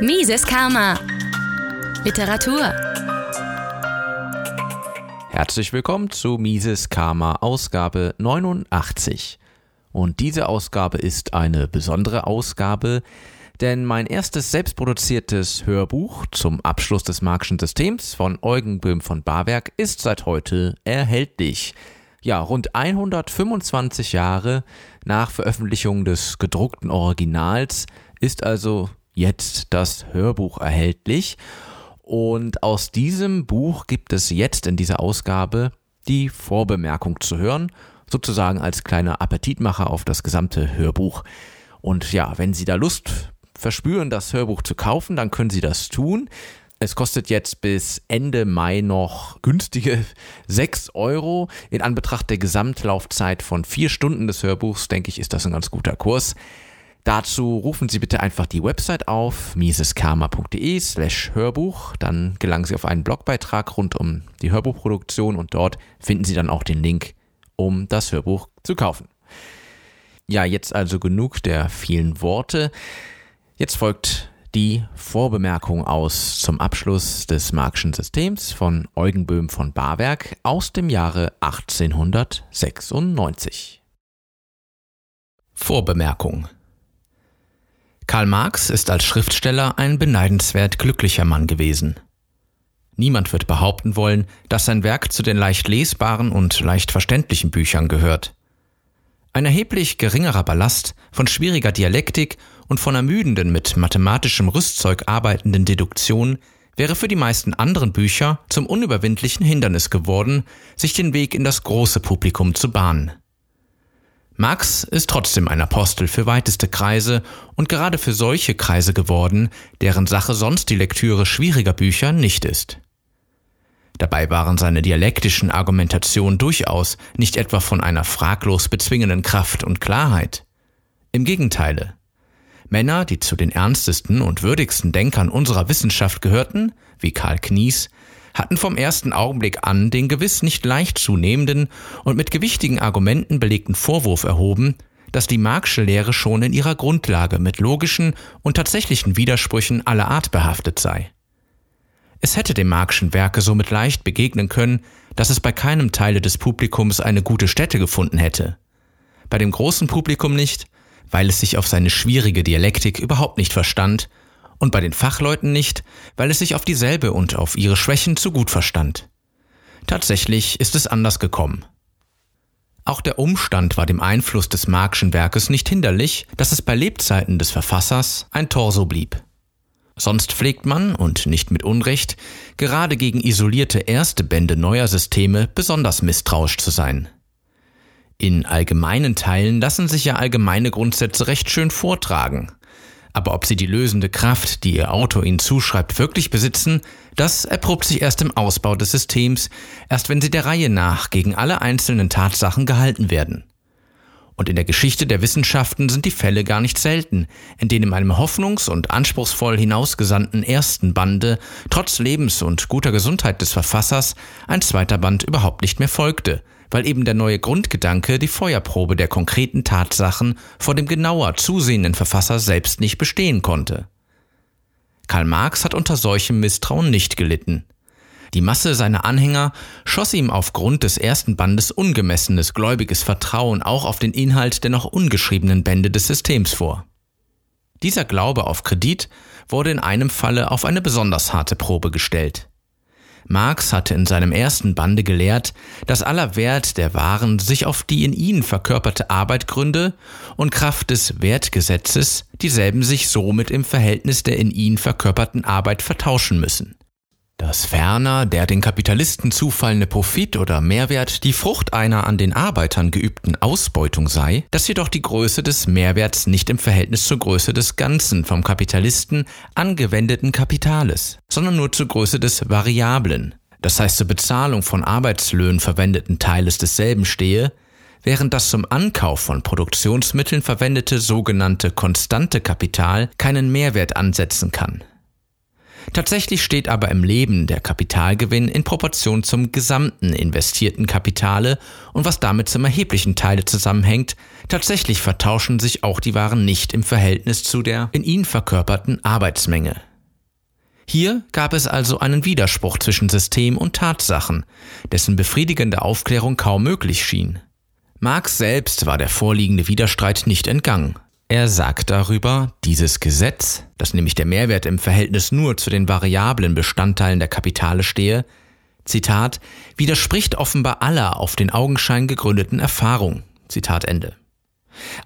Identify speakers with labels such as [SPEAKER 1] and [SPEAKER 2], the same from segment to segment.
[SPEAKER 1] Mises Karma. Literatur.
[SPEAKER 2] Herzlich willkommen zu Mises Karma Ausgabe 89. Und diese Ausgabe ist eine besondere Ausgabe, denn mein erstes selbstproduziertes Hörbuch zum Abschluss des Marxischen Systems von Eugen Böhm von Barwerk ist seit heute erhältlich. Ja, rund 125 Jahre nach Veröffentlichung des gedruckten Originals ist also jetzt das Hörbuch erhältlich. Und aus diesem Buch gibt es jetzt in dieser Ausgabe die Vorbemerkung zu hören, sozusagen als kleiner Appetitmacher auf das gesamte Hörbuch. Und ja, wenn Sie da Lust verspüren, das Hörbuch zu kaufen, dann können Sie das tun. Es kostet jetzt bis Ende Mai noch günstige 6 Euro. In Anbetracht der Gesamtlaufzeit von vier Stunden des Hörbuchs, denke ich, ist das ein ganz guter Kurs. Dazu rufen Sie bitte einfach die Website auf, miseskarma.de slash Hörbuch. Dann gelangen Sie auf einen Blogbeitrag rund um die Hörbuchproduktion und dort finden Sie dann auch den Link, um das Hörbuch zu kaufen. Ja, jetzt also genug der vielen Worte. Jetzt folgt die Vorbemerkung aus zum Abschluss des Marxischen Systems von Eugen Böhm von Barwerk aus dem Jahre 1896. Vorbemerkung Karl Marx ist als Schriftsteller ein beneidenswert glücklicher Mann gewesen. Niemand wird behaupten wollen, dass sein Werk zu den leicht lesbaren und leicht verständlichen Büchern gehört. Ein erheblich geringerer Ballast von schwieriger Dialektik und von ermüdenden mit mathematischem Rüstzeug arbeitenden Deduktion wäre für die meisten anderen Bücher zum unüberwindlichen Hindernis geworden, sich den Weg in das große Publikum zu bahnen. Marx ist trotzdem ein Apostel für weiteste Kreise und gerade für solche Kreise geworden, deren Sache sonst die Lektüre schwieriger Bücher nicht ist. Dabei waren seine dialektischen Argumentationen durchaus nicht etwa von einer fraglos bezwingenden Kraft und Klarheit. Im Gegenteile. Männer, die zu den ernstesten und würdigsten Denkern unserer Wissenschaft gehörten, wie Karl Knies, hatten vom ersten Augenblick an den gewiss nicht leicht zunehmenden und mit gewichtigen Argumenten belegten Vorwurf erhoben, dass die Marxische Lehre schon in ihrer Grundlage mit logischen und tatsächlichen Widersprüchen aller Art behaftet sei. Es hätte dem Marxischen Werke somit leicht begegnen können, dass es bei keinem Teile des Publikums eine gute Stätte gefunden hätte. Bei dem großen Publikum nicht, weil es sich auf seine schwierige Dialektik überhaupt nicht verstand und bei den Fachleuten nicht, weil es sich auf dieselbe und auf ihre Schwächen zu gut verstand. Tatsächlich ist es anders gekommen. Auch der Umstand war dem Einfluss des Marxischen Werkes nicht hinderlich, dass es bei Lebzeiten des Verfassers ein Torso blieb. Sonst pflegt man, und nicht mit Unrecht, gerade gegen isolierte erste Bände neuer Systeme besonders misstrauisch zu sein. In allgemeinen Teilen lassen sich ja allgemeine Grundsätze recht schön vortragen, aber ob sie die lösende Kraft, die ihr Autor ihnen zuschreibt, wirklich besitzen, das erprobt sich erst im Ausbau des Systems, erst wenn sie der Reihe nach gegen alle einzelnen Tatsachen gehalten werden. Und in der Geschichte der Wissenschaften sind die Fälle gar nicht selten, in denen einem hoffnungs- und anspruchsvoll hinausgesandten ersten Bande trotz Lebens- und guter Gesundheit des Verfassers ein zweiter Band überhaupt nicht mehr folgte, weil eben der neue Grundgedanke die Feuerprobe der konkreten Tatsachen vor dem genauer zusehenden Verfasser selbst nicht bestehen konnte. Karl Marx hat unter solchem Misstrauen nicht gelitten. Die Masse seiner Anhänger schoss ihm aufgrund des ersten Bandes ungemessenes gläubiges Vertrauen auch auf den Inhalt der noch ungeschriebenen Bände des Systems vor. Dieser Glaube auf Kredit wurde in einem Falle auf eine besonders harte Probe gestellt. Marx hatte in seinem ersten Bande gelehrt, dass aller Wert der Waren sich auf die in ihnen verkörperte Arbeit gründe und Kraft des Wertgesetzes dieselben sich somit im Verhältnis der in ihnen verkörperten Arbeit vertauschen müssen dass ferner der den Kapitalisten zufallende Profit oder Mehrwert die Frucht einer an den Arbeitern geübten Ausbeutung sei, dass jedoch die Größe des Mehrwerts nicht im Verhältnis zur Größe des ganzen vom Kapitalisten angewendeten Kapitales, sondern nur zur Größe des variablen, das heißt zur Bezahlung von Arbeitslöhnen verwendeten Teiles desselben stehe, während das zum Ankauf von Produktionsmitteln verwendete sogenannte konstante Kapital keinen Mehrwert ansetzen kann. Tatsächlich steht aber im Leben der Kapitalgewinn in Proportion zum gesamten investierten Kapitale und was damit zum erheblichen Teil zusammenhängt, tatsächlich vertauschen sich auch die Waren nicht im Verhältnis zu der in ihnen verkörperten Arbeitsmenge. Hier gab es also einen Widerspruch zwischen System und Tatsachen, dessen befriedigende Aufklärung kaum möglich schien. Marx selbst war der vorliegende Widerstreit nicht entgangen. Er sagt darüber, dieses Gesetz, dass nämlich der Mehrwert im Verhältnis nur zu den variablen Bestandteilen der Kapitale stehe, Zitat, widerspricht offenbar aller auf den Augenschein gegründeten Erfahrung. Zitat Ende.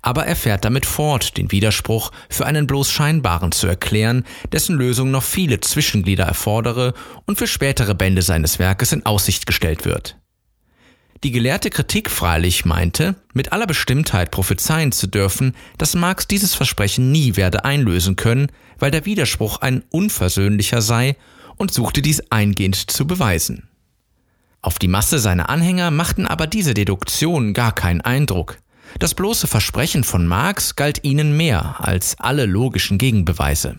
[SPEAKER 2] Aber er fährt damit fort, den Widerspruch für einen bloß scheinbaren zu erklären, dessen Lösung noch viele Zwischenglieder erfordere und für spätere Bände seines Werkes in Aussicht gestellt wird. Die gelehrte Kritik freilich meinte, mit aller Bestimmtheit prophezeien zu dürfen, dass Marx dieses Versprechen nie werde einlösen können, weil der Widerspruch ein unversöhnlicher sei und suchte dies eingehend zu beweisen. Auf die Masse seiner Anhänger machten aber diese Deduktionen gar keinen Eindruck. Das bloße Versprechen von Marx galt ihnen mehr als alle logischen Gegenbeweise.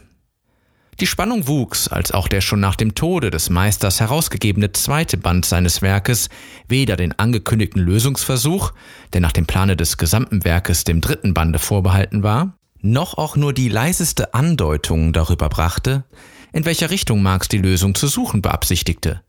[SPEAKER 2] Die Spannung wuchs, als auch der schon nach dem Tode des Meisters herausgegebene zweite Band seines Werkes weder den angekündigten Lösungsversuch, der nach dem Plane des gesamten Werkes dem dritten Bande vorbehalten war, noch auch nur die leiseste Andeutung darüber brachte, in welcher Richtung Marx die Lösung zu suchen beabsichtigte.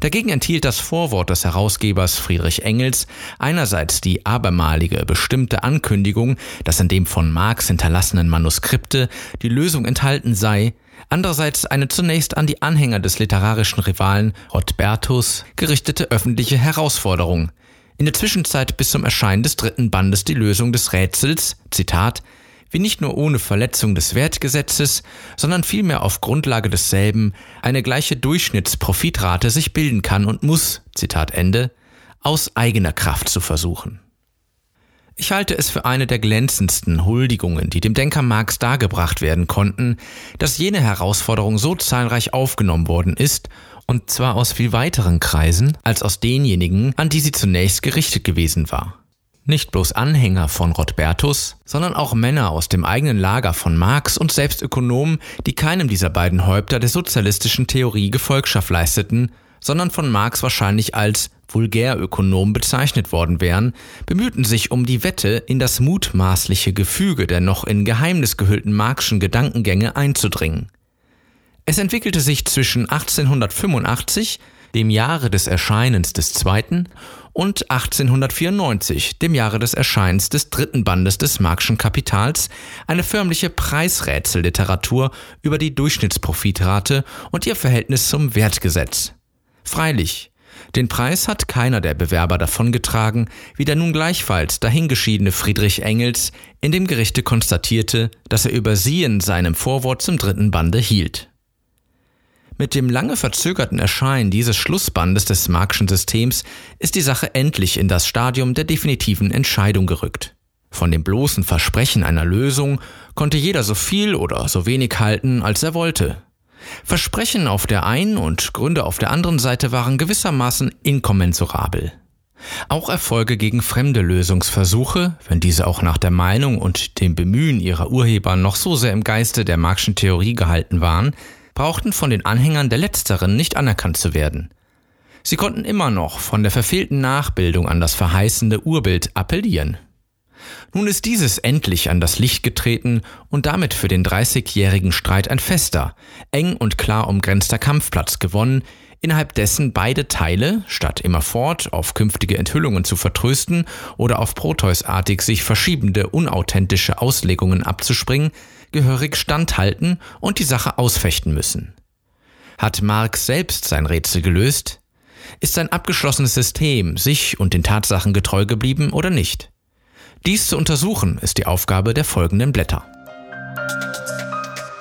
[SPEAKER 2] Dagegen enthielt das Vorwort des Herausgebers Friedrich Engels einerseits die abermalige bestimmte Ankündigung, dass in dem von Marx hinterlassenen Manuskripte die Lösung enthalten sei, andererseits eine zunächst an die Anhänger des literarischen Rivalen Rodbertus gerichtete öffentliche Herausforderung, in der Zwischenzeit bis zum Erscheinen des dritten Bandes die Lösung des Rätsels, Zitat, wie nicht nur ohne Verletzung des Wertgesetzes, sondern vielmehr auf Grundlage desselben eine gleiche Durchschnittsprofitrate sich bilden kann und muss, Zitat Ende, aus eigener Kraft zu versuchen. Ich halte es für eine der glänzendsten Huldigungen, die dem Denker Marx dargebracht werden konnten, dass jene Herausforderung so zahlreich aufgenommen worden ist, und zwar aus viel weiteren Kreisen als aus denjenigen, an die sie zunächst gerichtet gewesen war. Nicht bloß Anhänger von Rodbertus, sondern auch Männer aus dem eigenen Lager von Marx und selbst Ökonomen, die keinem dieser beiden Häupter der sozialistischen Theorie Gefolgschaft leisteten, sondern von Marx wahrscheinlich als Vulgärökonom bezeichnet worden wären, bemühten sich um die Wette, in das mutmaßliche Gefüge der noch in Geheimnis gehüllten Marxischen Gedankengänge einzudringen. Es entwickelte sich zwischen 1885 dem Jahre des Erscheinens des zweiten, und 1894, dem Jahre des Erscheinens des dritten Bandes des Marxischen Kapitals, eine förmliche Preisrätselliteratur über die Durchschnittsprofitrate und ihr Verhältnis zum Wertgesetz. Freilich, den Preis hat keiner der Bewerber davongetragen, wie der nun gleichfalls dahingeschiedene Friedrich Engels in dem Gerichte konstatierte, dass er über sie in seinem Vorwort zum dritten Bande hielt. Mit dem lange verzögerten Erscheinen dieses Schlussbandes des Marxischen Systems ist die Sache endlich in das Stadium der definitiven Entscheidung gerückt. Von dem bloßen Versprechen einer Lösung konnte jeder so viel oder so wenig halten, als er wollte. Versprechen auf der einen und Gründe auf der anderen Seite waren gewissermaßen inkommensurabel. Auch Erfolge gegen fremde Lösungsversuche, wenn diese auch nach der Meinung und dem Bemühen ihrer Urheber noch so sehr im Geiste der Marxischen Theorie gehalten waren, brauchten von den Anhängern der letzteren nicht anerkannt zu werden. Sie konnten immer noch von der verfehlten Nachbildung an das verheißende Urbild appellieren. Nun ist dieses endlich an das Licht getreten und damit für den dreißigjährigen Streit ein fester, eng und klar umgrenzter Kampfplatz gewonnen, innerhalb dessen beide Teile, statt immerfort auf künftige Enthüllungen zu vertrösten oder auf Proteusartig sich verschiebende, unauthentische Auslegungen abzuspringen, gehörig standhalten und die Sache ausfechten müssen. Hat Marx selbst sein Rätsel gelöst? Ist sein abgeschlossenes System sich und den Tatsachen getreu geblieben oder nicht? Dies zu untersuchen ist die Aufgabe der folgenden Blätter.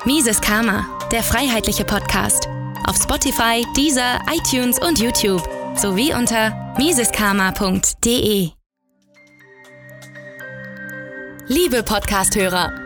[SPEAKER 1] Mises Karma, der freiheitliche Podcast. Auf Spotify, Deezer, iTunes und YouTube sowie unter miseskarma.de. Liebe Podcasthörer,